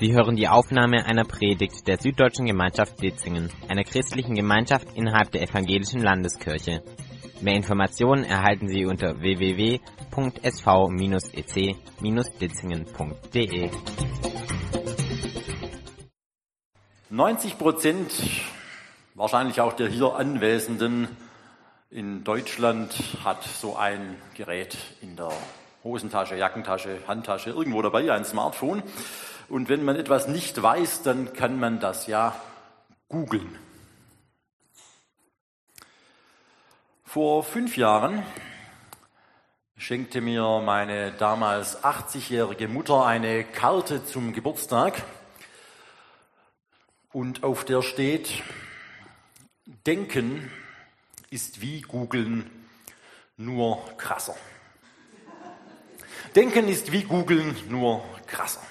Sie hören die Aufnahme einer Predigt der Süddeutschen Gemeinschaft Ditzingen, einer christlichen Gemeinschaft innerhalb der Evangelischen Landeskirche. Mehr Informationen erhalten Sie unter www.sv-ec-ditzingen.de. 90 Prozent, wahrscheinlich auch der hier Anwesenden in Deutschland, hat so ein Gerät in der Hosentasche, Jackentasche, Handtasche, irgendwo dabei, ein Smartphone. Und wenn man etwas nicht weiß, dann kann man das ja googeln. Vor fünf Jahren schenkte mir meine damals 80-jährige Mutter eine Karte zum Geburtstag und auf der steht, Denken ist wie Googeln, nur krasser. Denken ist wie Googeln, nur krasser.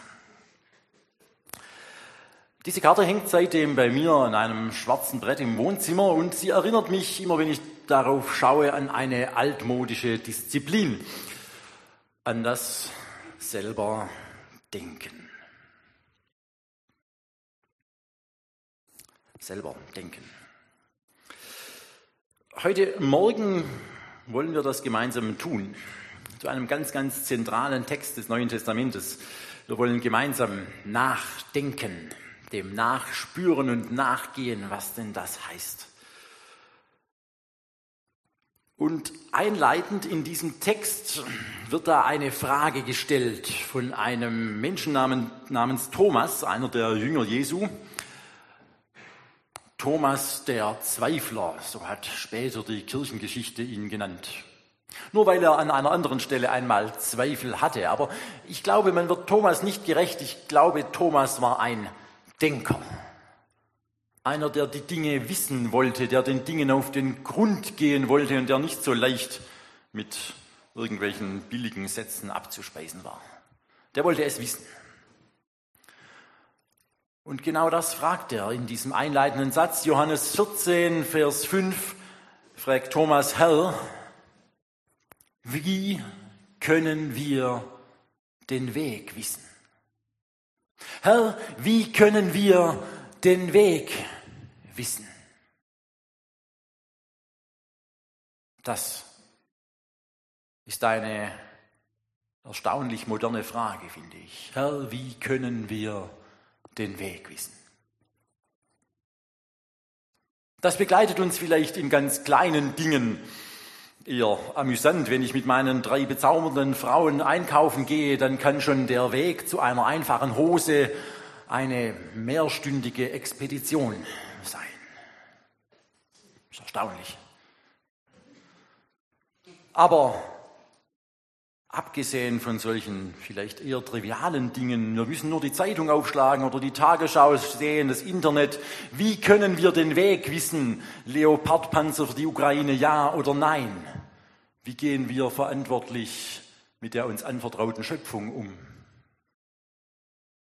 Diese Karte hängt seitdem bei mir an einem schwarzen Brett im Wohnzimmer und sie erinnert mich immer, wenn ich darauf schaue, an eine altmodische Disziplin, an das selber Denken. Selber denken. Heute Morgen wollen wir das gemeinsam tun zu einem ganz, ganz zentralen Text des Neuen Testamentes. Wir wollen gemeinsam nachdenken, dem nachspüren und nachgehen, was denn das heißt. Und einleitend in diesem Text wird da eine Frage gestellt von einem Menschen namens Thomas, einer der Jünger Jesu. Thomas der Zweifler, so hat später die Kirchengeschichte ihn genannt. Nur weil er an einer anderen Stelle einmal Zweifel hatte. Aber ich glaube, man wird Thomas nicht gerecht. Ich glaube, Thomas war ein Denker. Einer, der die Dinge wissen wollte, der den Dingen auf den Grund gehen wollte und der nicht so leicht mit irgendwelchen billigen Sätzen abzuspeisen war. Der wollte es wissen. Und genau das fragt er in diesem einleitenden Satz. Johannes 14, Vers 5 fragt Thomas, Herr, wie können wir den Weg wissen? Herr, wie können wir den Weg wissen? Das ist eine erstaunlich moderne Frage, finde ich. Herr, wie können wir den Weg wissen? Das begleitet uns vielleicht in ganz kleinen Dingen eher amüsant. Wenn ich mit meinen drei bezaubernden Frauen einkaufen gehe, dann kann schon der Weg zu einer einfachen Hose eine mehrstündige Expedition sein. Das ist erstaunlich. Aber abgesehen von solchen vielleicht eher trivialen Dingen, wir müssen nur die Zeitung aufschlagen oder die Tagesschau sehen, das Internet, wie können wir den Weg wissen, Leopardpanzer für die Ukraine ja oder nein? Wie gehen wir verantwortlich mit der uns anvertrauten Schöpfung um?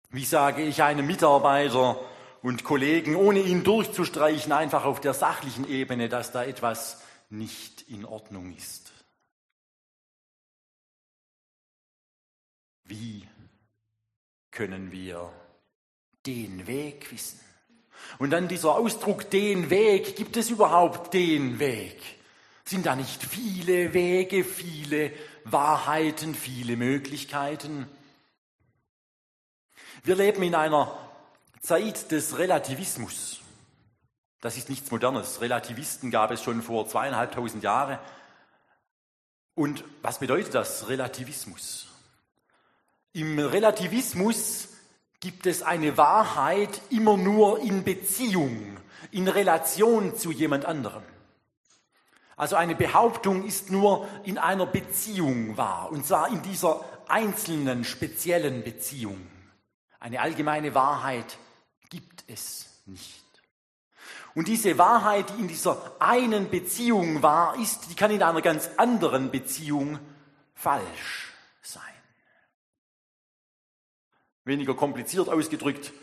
Wie sage ich einem Mitarbeiter und Kollegen, ohne ihn durchzustreichen, einfach auf der sachlichen Ebene, dass da etwas nicht in Ordnung ist? Wie können wir den Weg wissen? Und dann dieser Ausdruck, den Weg, gibt es überhaupt den Weg? Sind da nicht viele Wege, viele Wahrheiten, viele Möglichkeiten? Wir leben in einer Zeit des Relativismus. Das ist nichts Modernes. Relativisten gab es schon vor zweieinhalbtausend Jahren. Und was bedeutet das Relativismus? Im Relativismus gibt es eine Wahrheit immer nur in Beziehung, in Relation zu jemand anderem. Also eine Behauptung ist nur in einer Beziehung wahr, und zwar in dieser einzelnen, speziellen Beziehung. Eine allgemeine Wahrheit gibt es nicht. Und diese Wahrheit, die in dieser einen Beziehung wahr ist, die kann in einer ganz anderen Beziehung falsch sein. Weniger kompliziert ausgedrückt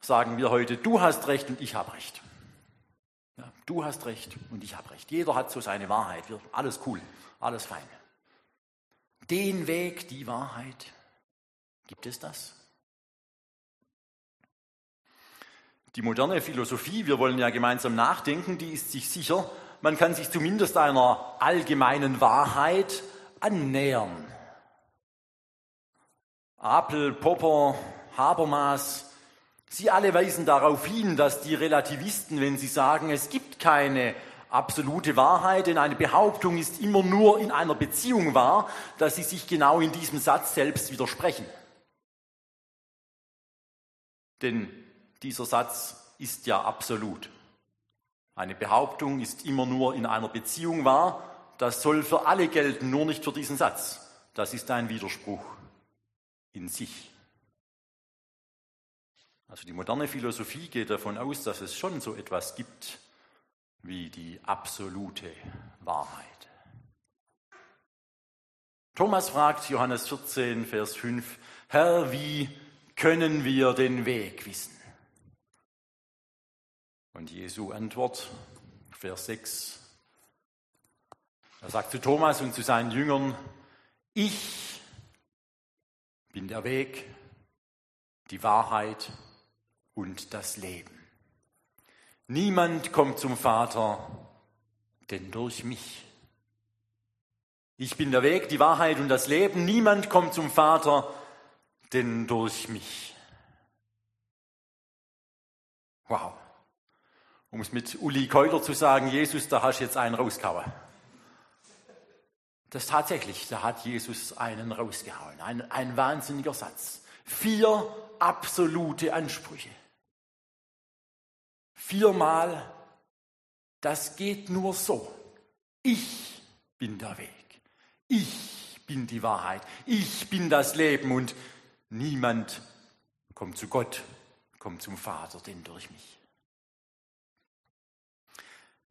sagen wir heute, du hast recht und ich habe recht. Ja, du hast recht und ich habe recht. Jeder hat so seine Wahrheit. Alles cool, alles fein. Den Weg, die Wahrheit, gibt es das? Die moderne Philosophie, wir wollen ja gemeinsam nachdenken, die ist sich sicher, man kann sich zumindest einer allgemeinen Wahrheit annähern. Apel, Popper, Habermas, sie alle weisen darauf hin, dass die Relativisten, wenn sie sagen, es gibt keine absolute Wahrheit, denn eine Behauptung ist immer nur in einer Beziehung wahr, dass sie sich genau in diesem Satz selbst widersprechen. Denn dieser Satz ist ja absolut. Eine Behauptung ist immer nur in einer Beziehung wahr. Das soll für alle gelten, nur nicht für diesen Satz. Das ist ein Widerspruch in sich. Also die moderne Philosophie geht davon aus, dass es schon so etwas gibt wie die absolute Wahrheit. Thomas fragt Johannes 14, Vers 5, Herr, wie können wir den Weg wissen? Und Jesu Antwort, Vers 6, er sagt zu Thomas und zu seinen Jüngern, ich bin der Weg, die Wahrheit und das Leben. Niemand kommt zum Vater, denn durch mich. Ich bin der Weg, die Wahrheit und das Leben. Niemand kommt zum Vater, denn durch mich. Wow. Um es mit Uli Keuler zu sagen, Jesus, da hast du jetzt einen rausgehauen. Das tatsächlich, da hat Jesus einen rausgehauen. Ein, ein wahnsinniger Satz. Vier absolute Ansprüche. Viermal, das geht nur so. Ich bin der Weg. Ich bin die Wahrheit. Ich bin das Leben und niemand kommt zu Gott, kommt zum Vater, denn durch mich.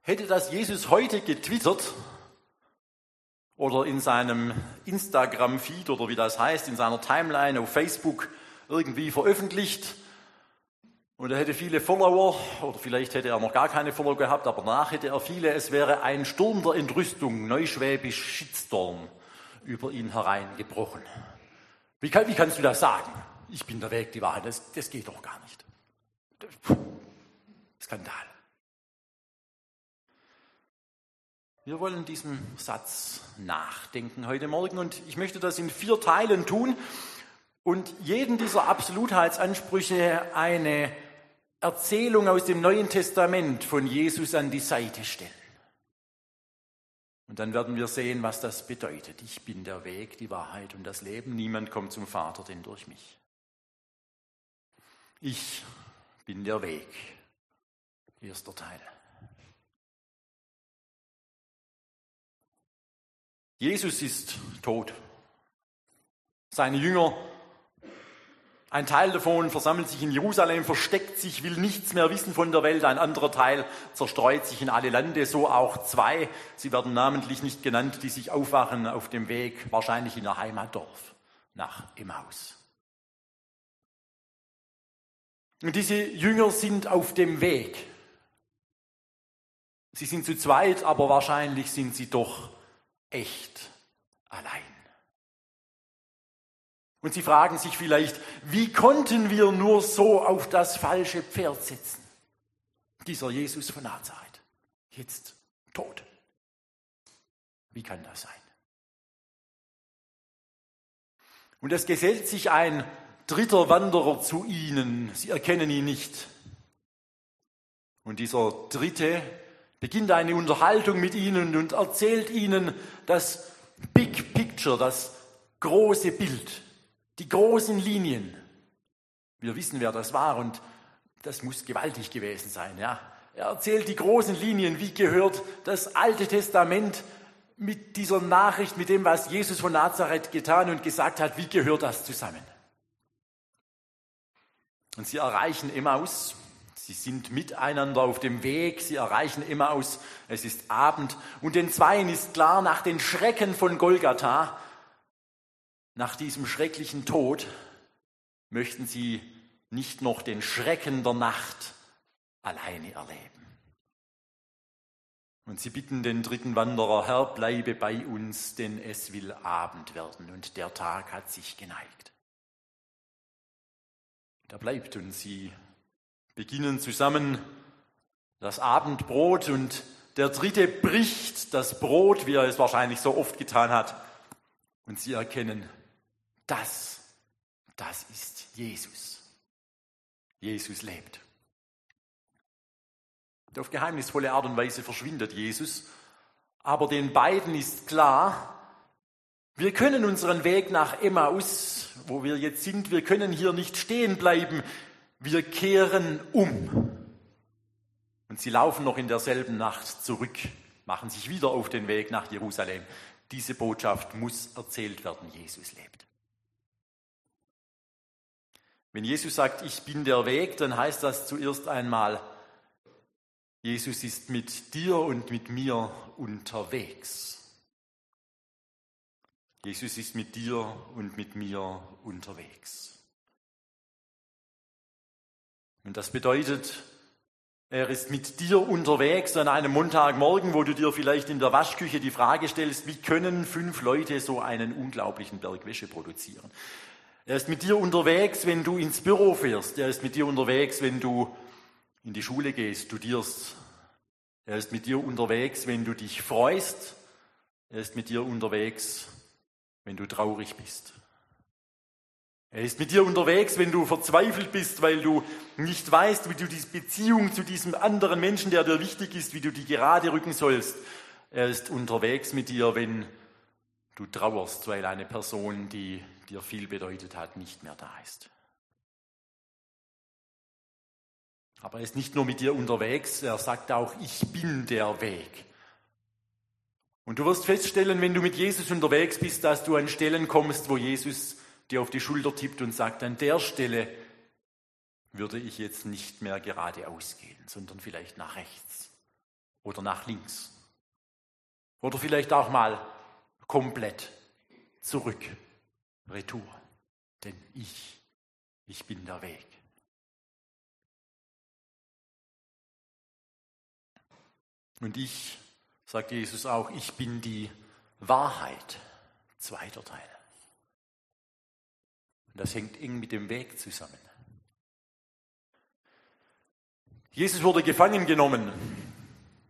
Hätte das Jesus heute getwittert oder in seinem Instagram-Feed oder wie das heißt, in seiner Timeline auf Facebook irgendwie veröffentlicht und er hätte viele Follower oder vielleicht hätte er noch gar keine Follower gehabt, aber danach hätte er viele, es wäre ein Sturm der Entrüstung, neuschwäbisch Shitstorm, über ihn hereingebrochen. Wie, kann, wie kannst du das sagen? Ich bin der Weg, die Wahrheit, das, das geht doch gar nicht. Skandal. Wir wollen diesem Satz nachdenken heute Morgen und ich möchte das in vier Teilen tun und jeden dieser Absolutheitsansprüche eine Erzählung aus dem Neuen Testament von Jesus an die Seite stellen. Und dann werden wir sehen, was das bedeutet. Ich bin der Weg, die Wahrheit und das Leben. Niemand kommt zum Vater, denn durch mich. Ich bin der Weg. Erster Teil. Jesus ist tot. Seine Jünger, ein Teil davon versammelt sich in Jerusalem, versteckt sich, will nichts mehr wissen von der Welt. Ein anderer Teil zerstreut sich in alle Lande, so auch zwei. Sie werden namentlich nicht genannt, die sich aufwachen auf dem Weg, wahrscheinlich in ihr Heimatdorf, nach Emmaus. Und diese Jünger sind auf dem Weg. Sie sind zu zweit, aber wahrscheinlich sind sie doch echt allein. Und sie fragen sich vielleicht, wie konnten wir nur so auf das falsche Pferd sitzen? Dieser Jesus von Nazareth, jetzt tot. Wie kann das sein? Und es gesellt sich ein dritter Wanderer zu ihnen. Sie erkennen ihn nicht. Und dieser dritte beginnt eine Unterhaltung mit ihnen und erzählt ihnen das Big Picture, das große Bild, die großen Linien. Wir wissen, wer das war und das muss gewaltig gewesen sein. Ja. Er erzählt die großen Linien, wie gehört das Alte Testament mit dieser Nachricht, mit dem, was Jesus von Nazareth getan und gesagt hat, wie gehört das zusammen? Und sie erreichen Emmaus, Sie sind miteinander auf dem Weg, sie erreichen Emmaus, es ist Abend und den Zweien ist klar, nach den Schrecken von Golgatha, nach diesem schrecklichen Tod, möchten sie nicht noch den Schrecken der Nacht alleine erleben. Und sie bitten den dritten Wanderer, Herr, bleibe bei uns, denn es will Abend werden und der Tag hat sich geneigt. Da bleibt und sie beginnen zusammen das Abendbrot und der dritte bricht das Brot, wie er es wahrscheinlich so oft getan hat. Und sie erkennen, das, das ist Jesus. Jesus lebt. Und auf geheimnisvolle Art und Weise verschwindet Jesus. Aber den beiden ist klar, wir können unseren Weg nach Emmaus, wo wir jetzt sind, wir können hier nicht stehen bleiben. Wir kehren um. Und sie laufen noch in derselben Nacht zurück, machen sich wieder auf den Weg nach Jerusalem. Diese Botschaft muss erzählt werden, Jesus lebt. Wenn Jesus sagt, ich bin der Weg, dann heißt das zuerst einmal, Jesus ist mit dir und mit mir unterwegs. Jesus ist mit dir und mit mir unterwegs. Und das bedeutet, er ist mit dir unterwegs an einem Montagmorgen, wo du dir vielleicht in der Waschküche die Frage stellst, wie können fünf Leute so einen unglaublichen Berg Wäsche produzieren? Er ist mit dir unterwegs, wenn du ins Büro fährst. Er ist mit dir unterwegs, wenn du in die Schule gehst, studierst. Er ist mit dir unterwegs, wenn du dich freust. Er ist mit dir unterwegs, wenn du traurig bist. Er ist mit dir unterwegs, wenn du verzweifelt bist, weil du nicht weißt, wie du die Beziehung zu diesem anderen Menschen, der dir wichtig ist, wie du die gerade rücken sollst. Er ist unterwegs mit dir, wenn du trauerst, weil eine Person, die dir viel bedeutet hat, nicht mehr da ist. Aber er ist nicht nur mit dir unterwegs, er sagt auch, ich bin der Weg. Und du wirst feststellen, wenn du mit Jesus unterwegs bist, dass du an Stellen kommst, wo Jesus dir auf die Schulter tippt und sagt, an der Stelle würde ich jetzt nicht mehr geradeaus gehen, sondern vielleicht nach rechts oder nach links. Oder vielleicht auch mal komplett zurück, retour. Denn ich, ich bin der Weg. Und ich, sagt Jesus auch, ich bin die Wahrheit. Zweiter Teil. Und das hängt eng mit dem Weg zusammen. Jesus wurde gefangen genommen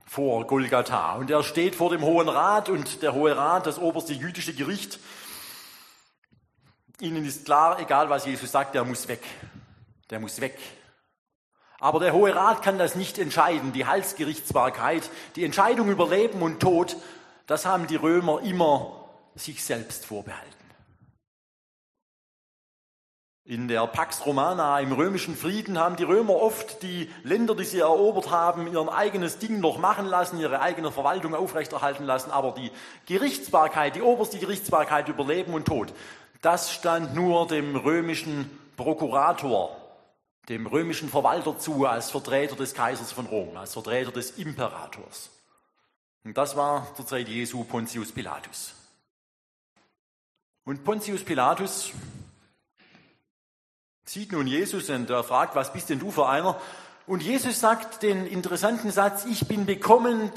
vor Golgatha und er steht vor dem Hohen Rat und der Hohe Rat, das oberste jüdische Gericht, ihnen ist klar, egal was Jesus sagt, der muss weg. Der muss weg. Aber der Hohe Rat kann das nicht entscheiden. Die Halsgerichtsbarkeit, die Entscheidung über Leben und Tod, das haben die Römer immer sich selbst vorbehalten. In der Pax Romana, im römischen Frieden, haben die Römer oft die Länder, die sie erobert haben, ihr eigenes Ding noch machen lassen, ihre eigene Verwaltung aufrechterhalten lassen. Aber die Gerichtsbarkeit, die oberste Gerichtsbarkeit über Leben und Tod, das stand nur dem römischen Prokurator, dem römischen Verwalter zu, als Vertreter des Kaisers von Rom, als Vertreter des Imperators. Und das war zur Zeit Jesu Pontius Pilatus. Und Pontius Pilatus sieht nun Jesus und er fragt, was bist denn du für einer? Und Jesus sagt den interessanten Satz, ich bin gekommen,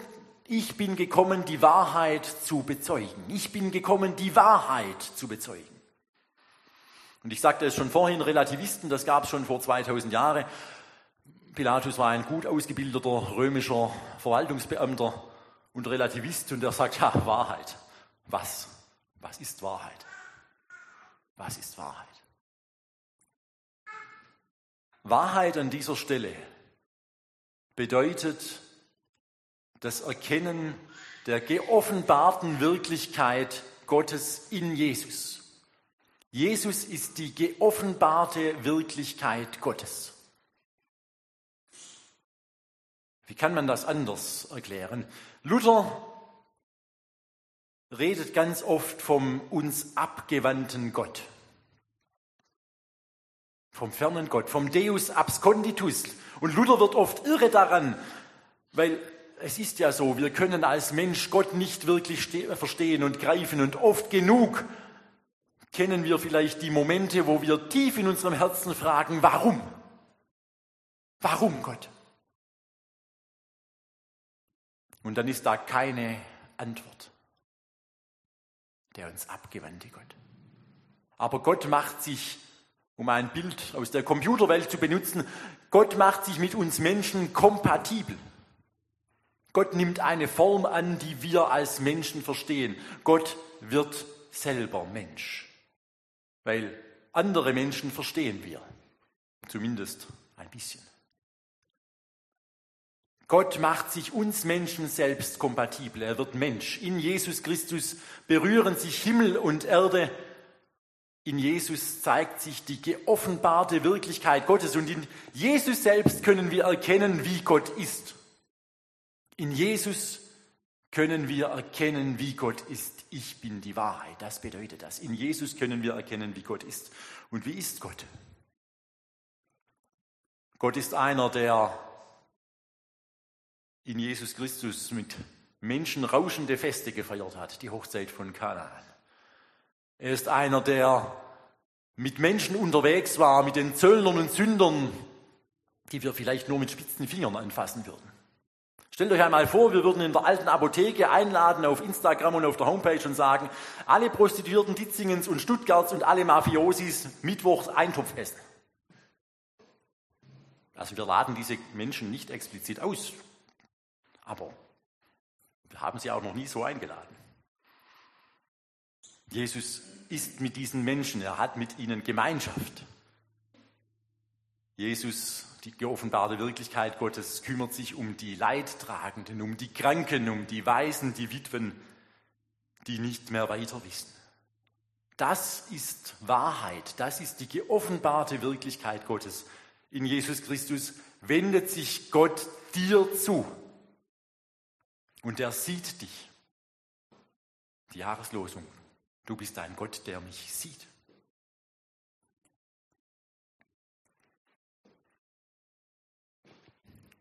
ich bin gekommen, die Wahrheit zu bezeugen. Ich bin gekommen, die Wahrheit zu bezeugen. Und ich sagte es schon vorhin, Relativisten, das gab es schon vor 2000 Jahren. Pilatus war ein gut ausgebildeter römischer Verwaltungsbeamter und Relativist und er sagt, ja, Wahrheit. Was? Was ist Wahrheit? Was ist Wahrheit? Wahrheit an dieser Stelle bedeutet das Erkennen der geoffenbarten Wirklichkeit Gottes in Jesus. Jesus ist die geoffenbarte Wirklichkeit Gottes. Wie kann man das anders erklären? Luther redet ganz oft vom uns abgewandten Gott vom fernen Gott, vom Deus absconditus. Und Luther wird oft irre daran, weil es ist ja so, wir können als Mensch Gott nicht wirklich verstehen und greifen und oft genug kennen wir vielleicht die Momente, wo wir tief in unserem Herzen fragen, warum? Warum Gott? Und dann ist da keine Antwort. Der uns abgewandte Gott. Aber Gott macht sich um ein Bild aus der Computerwelt zu benutzen, Gott macht sich mit uns Menschen kompatibel. Gott nimmt eine Form an, die wir als Menschen verstehen. Gott wird selber Mensch. Weil andere Menschen verstehen wir. Zumindest ein bisschen. Gott macht sich uns Menschen selbst kompatibel. Er wird Mensch. In Jesus Christus berühren sich Himmel und Erde. In Jesus zeigt sich die geoffenbarte Wirklichkeit Gottes und in Jesus selbst können wir erkennen, wie Gott ist. In Jesus können wir erkennen, wie Gott ist. Ich bin die Wahrheit. Das bedeutet das. In Jesus können wir erkennen, wie Gott ist. Und wie ist Gott? Gott ist einer, der in Jesus Christus mit Menschen rauschende Feste gefeiert hat, die Hochzeit von Kanaan. Er ist einer, der mit Menschen unterwegs war, mit den Zöllnern und Sündern, die wir vielleicht nur mit spitzen Fingern anfassen würden. Stellt euch einmal vor, wir würden in der alten Apotheke einladen auf Instagram und auf der Homepage und sagen, alle Prostituierten Ditzingens und Stuttgarts und alle Mafiosis mittwochs Eintopf essen. Also wir laden diese Menschen nicht explizit aus, aber wir haben sie auch noch nie so eingeladen. Jesus ist mit diesen Menschen, er hat mit ihnen Gemeinschaft. Jesus, die geoffenbarte Wirklichkeit Gottes, kümmert sich um die Leidtragenden, um die Kranken, um die Waisen, die Witwen, die nicht mehr weiter wissen. Das ist Wahrheit, das ist die geoffenbarte Wirklichkeit Gottes. In Jesus Christus wendet sich Gott dir zu. Und er sieht dich. Die Jahreslosung. Du bist ein Gott, der mich sieht.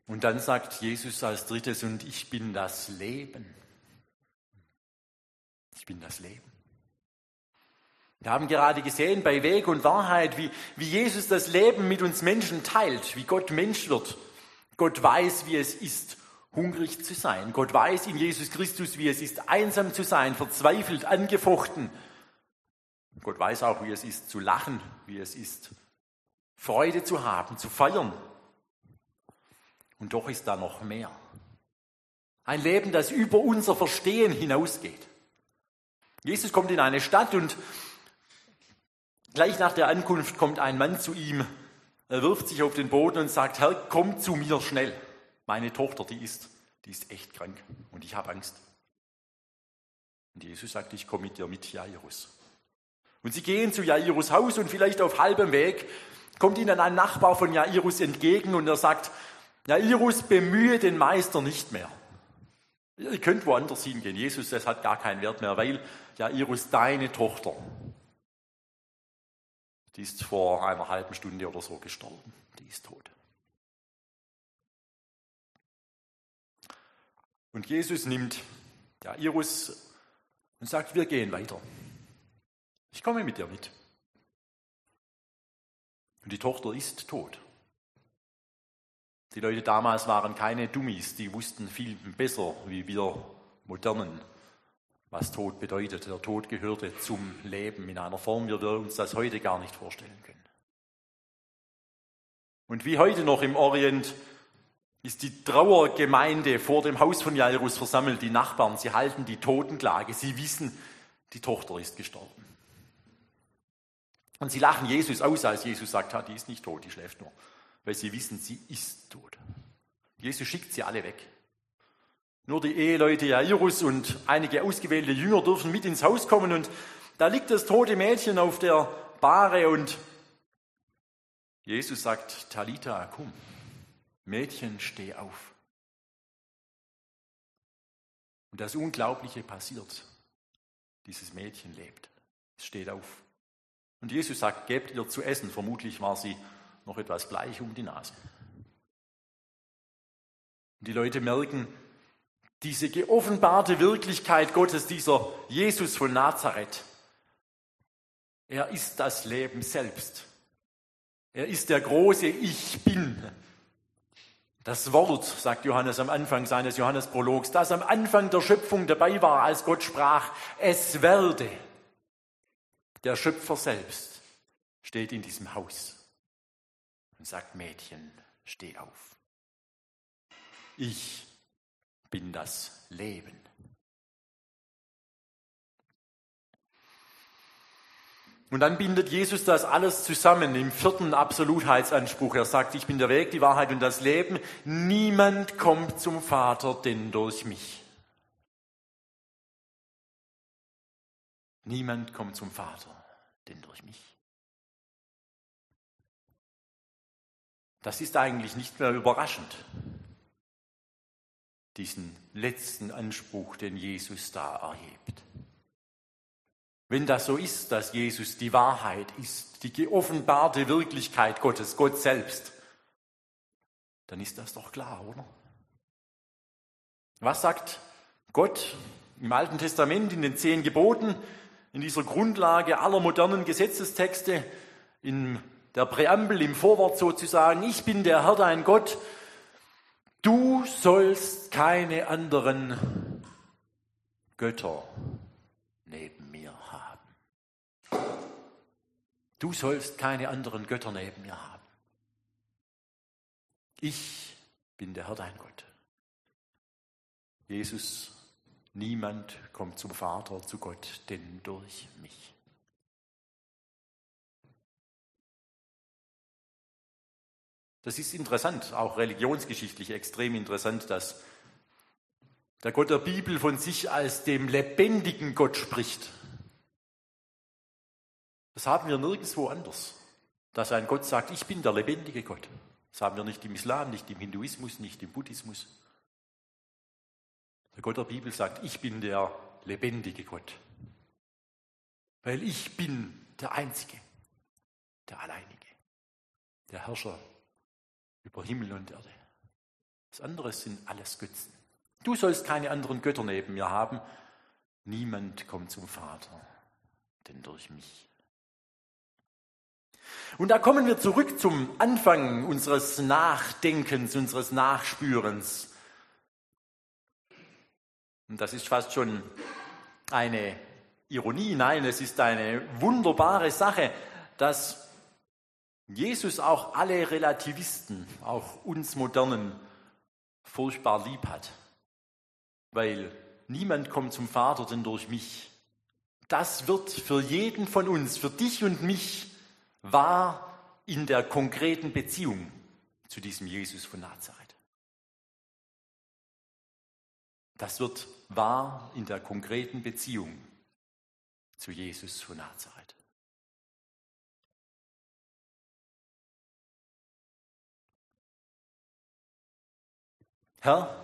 Und dann sagt Jesus als drittes, und ich bin das Leben. Ich bin das Leben. Wir haben gerade gesehen bei Weg und Wahrheit, wie, wie Jesus das Leben mit uns Menschen teilt, wie Gott Mensch wird. Gott weiß, wie es ist, hungrig zu sein. Gott weiß in Jesus Christus, wie es ist, einsam zu sein, verzweifelt, angefochten. Gott weiß auch, wie es ist, zu lachen, wie es ist, Freude zu haben, zu feiern. Und doch ist da noch mehr. Ein Leben, das über unser Verstehen hinausgeht. Jesus kommt in eine Stadt und gleich nach der Ankunft kommt ein Mann zu ihm. Er wirft sich auf den Boden und sagt, Herr, komm zu mir schnell meine Tochter, die ist, die ist echt krank und ich habe Angst. Und Jesus sagt, ich komme mit dir mit Jairus. Und sie gehen zu Jairus Haus und vielleicht auf halbem Weg kommt ihnen ein Nachbar von Jairus entgegen und er sagt, Jairus, bemühe den Meister nicht mehr. Ihr könnt woanders hingehen. Jesus, das hat gar keinen Wert mehr, weil Jairus, deine Tochter, die ist vor einer halben Stunde oder so gestorben. Die ist tot. Und Jesus nimmt Jairus und sagt, wir gehen weiter. Ich komme mit dir mit. Und die Tochter ist tot. Die Leute damals waren keine Dummies, die wussten viel besser wie wir Modernen, was Tod bedeutet. Der Tod gehörte zum Leben in einer Form, wie wir uns das heute gar nicht vorstellen können. Und wie heute noch im Orient ist die Trauergemeinde vor dem Haus von Jairus versammelt, die Nachbarn, sie halten die Totenklage, sie wissen, die Tochter ist gestorben. Und sie lachen Jesus aus, als Jesus sagt, die ist nicht tot, die schläft nur, weil sie wissen, sie ist tot. Jesus schickt sie alle weg. Nur die Eheleute Jairus und einige ausgewählte Jünger dürfen mit ins Haus kommen und da liegt das tote Mädchen auf der Bahre und Jesus sagt, Talita, komm. Mädchen, steh auf. Und das Unglaubliche passiert. Dieses Mädchen lebt. Es steht auf. Und Jesus sagt, gebt ihr zu essen. Vermutlich war sie noch etwas bleich um die Nase. Und die Leute merken, diese geoffenbarte Wirklichkeit Gottes, dieser Jesus von Nazareth, er ist das Leben selbst. Er ist der große Ich bin. Das Wort, sagt Johannes am Anfang seines Johannesprologs, das am Anfang der Schöpfung dabei war, als Gott sprach, es werde der Schöpfer selbst. steht in diesem Haus und sagt, Mädchen, steh auf. Ich bin das Leben. Und dann bindet Jesus das alles zusammen im vierten Absolutheitsanspruch. Er sagt, ich bin der Weg, die Wahrheit und das Leben. Niemand kommt zum Vater denn durch mich. Niemand kommt zum Vater denn durch mich. Das ist eigentlich nicht mehr überraschend, diesen letzten Anspruch, den Jesus da erhebt. Wenn das so ist, dass Jesus die Wahrheit ist, die geoffenbarte Wirklichkeit Gottes, Gott selbst, dann ist das doch klar, oder? Was sagt Gott im Alten Testament in den zehn Geboten, in dieser Grundlage aller modernen Gesetzestexte, in der Präambel, im Vorwort sozusagen, ich bin der Herr dein Gott, du sollst keine anderen Götter neben Du sollst keine anderen Götter neben mir haben. Ich bin der Herr dein Gott. Jesus, niemand kommt zum Vater, zu Gott, denn durch mich. Das ist interessant, auch religionsgeschichtlich extrem interessant, dass der Gott der Bibel von sich als dem lebendigen Gott spricht. Das haben wir nirgendwo anders. Dass ein Gott sagt, ich bin der lebendige Gott. Das haben wir nicht im Islam, nicht im Hinduismus, nicht im Buddhismus. Der Gott der Bibel sagt, ich bin der lebendige Gott. Weil ich bin der Einzige, der Alleinige, der Herrscher über Himmel und Erde. Das andere sind alles Götzen. Du sollst keine anderen Götter neben mir haben. Niemand kommt zum Vater, denn durch mich. Und da kommen wir zurück zum Anfang unseres Nachdenkens, unseres Nachspürens. Und das ist fast schon eine Ironie, nein, es ist eine wunderbare Sache, dass Jesus auch alle Relativisten, auch uns Modernen, furchtbar lieb hat. Weil niemand kommt zum Vater denn durch mich. Das wird für jeden von uns, für dich und mich, war in der konkreten Beziehung zu diesem Jesus von Nazareth. Das wird wahr in der konkreten Beziehung zu Jesus von Nazareth. Herr,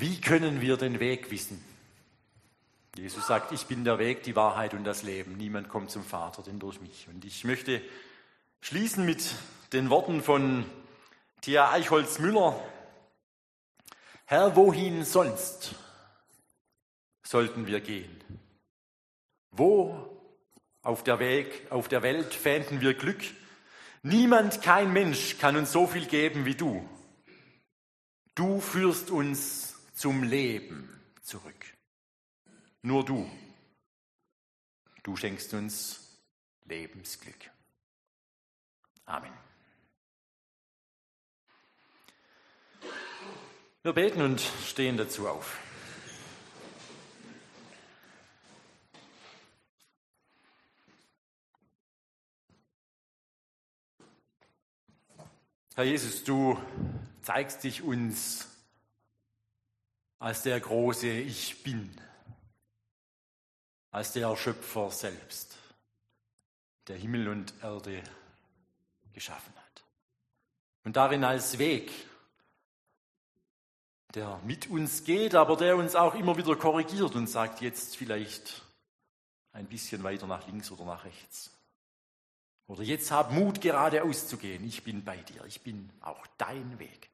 wie können wir den Weg wissen? Jesus sagt, ich bin der Weg, die Wahrheit und das Leben. Niemand kommt zum Vater, denn durch mich. Und ich möchte schließen mit den Worten von Thea Eichholz-Müller. Herr, wohin sonst sollten wir gehen? Wo auf der, Weg, auf der Welt fänden wir Glück? Niemand, kein Mensch kann uns so viel geben wie du. Du führst uns zum Leben zurück. Nur du. Du schenkst uns Lebensglück. Amen. Wir beten und stehen dazu auf. Herr Jesus, du zeigst dich uns als der große Ich bin als der Schöpfer selbst, der Himmel und Erde geschaffen hat. Und darin als Weg, der mit uns geht, aber der uns auch immer wieder korrigiert und sagt, jetzt vielleicht ein bisschen weiter nach links oder nach rechts. Oder jetzt hab Mut, geradeaus zu gehen. Ich bin bei dir. Ich bin auch dein Weg.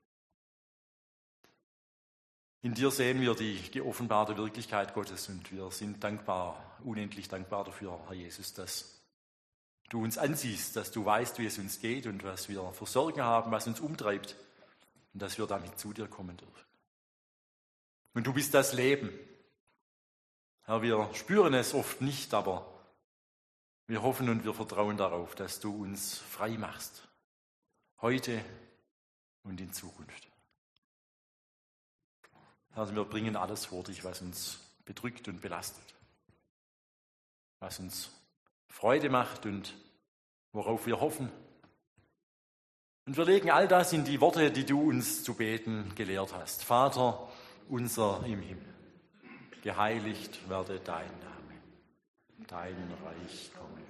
In dir sehen wir die geoffenbarte Wirklichkeit Gottes und wir sind dankbar, unendlich dankbar dafür, Herr Jesus, dass du uns ansiehst, dass du weißt, wie es uns geht und was wir für Sorgen haben, was uns umtreibt und dass wir damit zu dir kommen dürfen. Und du bist das Leben. Herr, wir spüren es oft nicht, aber Wir hoffen und wir vertrauen darauf, dass du uns frei machst. Heute und in Zukunft. Herr, wir bringen alles vor dich, was uns bedrückt und belastet. Was uns Freude macht und worauf wir hoffen. Und wir legen all das in die Worte, die du uns zu beten gelehrt hast. Vater unser im Himmel, geheiligt werde dein Name, dein Reich komme,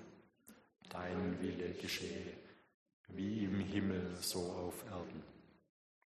dein Wille geschehe, wie im Himmel so auf Erden.